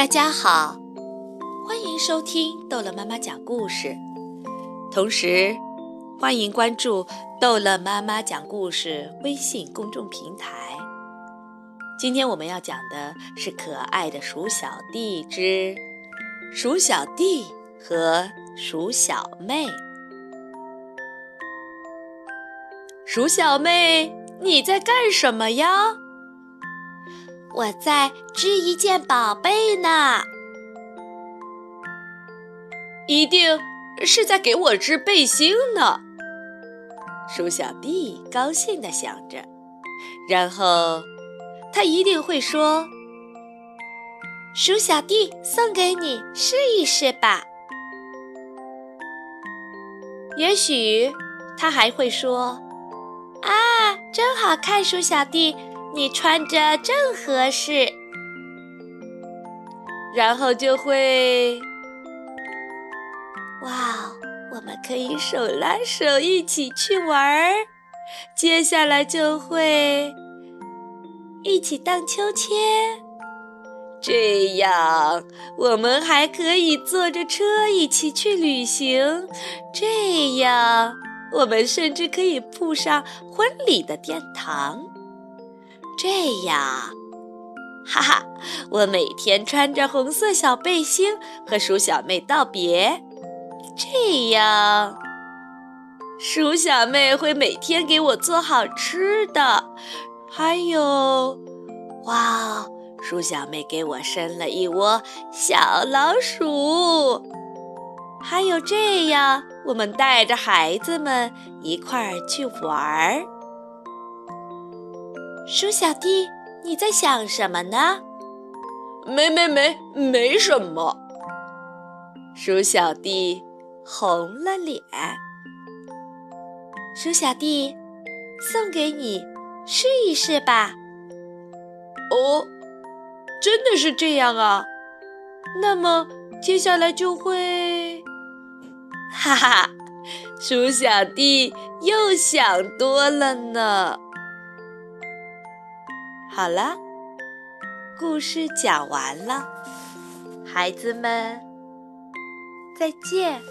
大家好，欢迎收听逗乐妈妈讲故事，同时欢迎关注逗乐妈妈讲故事微信公众平台。今天我们要讲的是可爱的鼠小弟之鼠小弟和鼠小妹。鼠小妹，你在干什么呀？我在织一件宝贝呢，一定是在给我织背心呢。鼠小弟高兴地想着，然后他一定会说：“鼠小弟送给你，试一试吧。”也许他还会说：“啊，真好看，鼠小弟。”你穿着正合适，然后就会，哇，我们可以手拉手一起去玩儿。接下来就会一起荡秋千，这样我们还可以坐着车一起去旅行。这样我们甚至可以铺上婚礼的殿堂。这样，哈哈！我每天穿着红色小背心和鼠小妹道别。这样，鼠小妹会每天给我做好吃的。还有，哇！鼠小妹给我生了一窝小老鼠。还有，这样我们带着孩子们一块儿去玩儿。鼠小弟，你在想什么呢？没没没，没什么。鼠小弟红了脸。鼠小弟，送给你，试一试吧。哦，真的是这样啊？那么接下来就会……哈哈，鼠小弟又想多了呢。好了，故事讲完了，孩子们再见。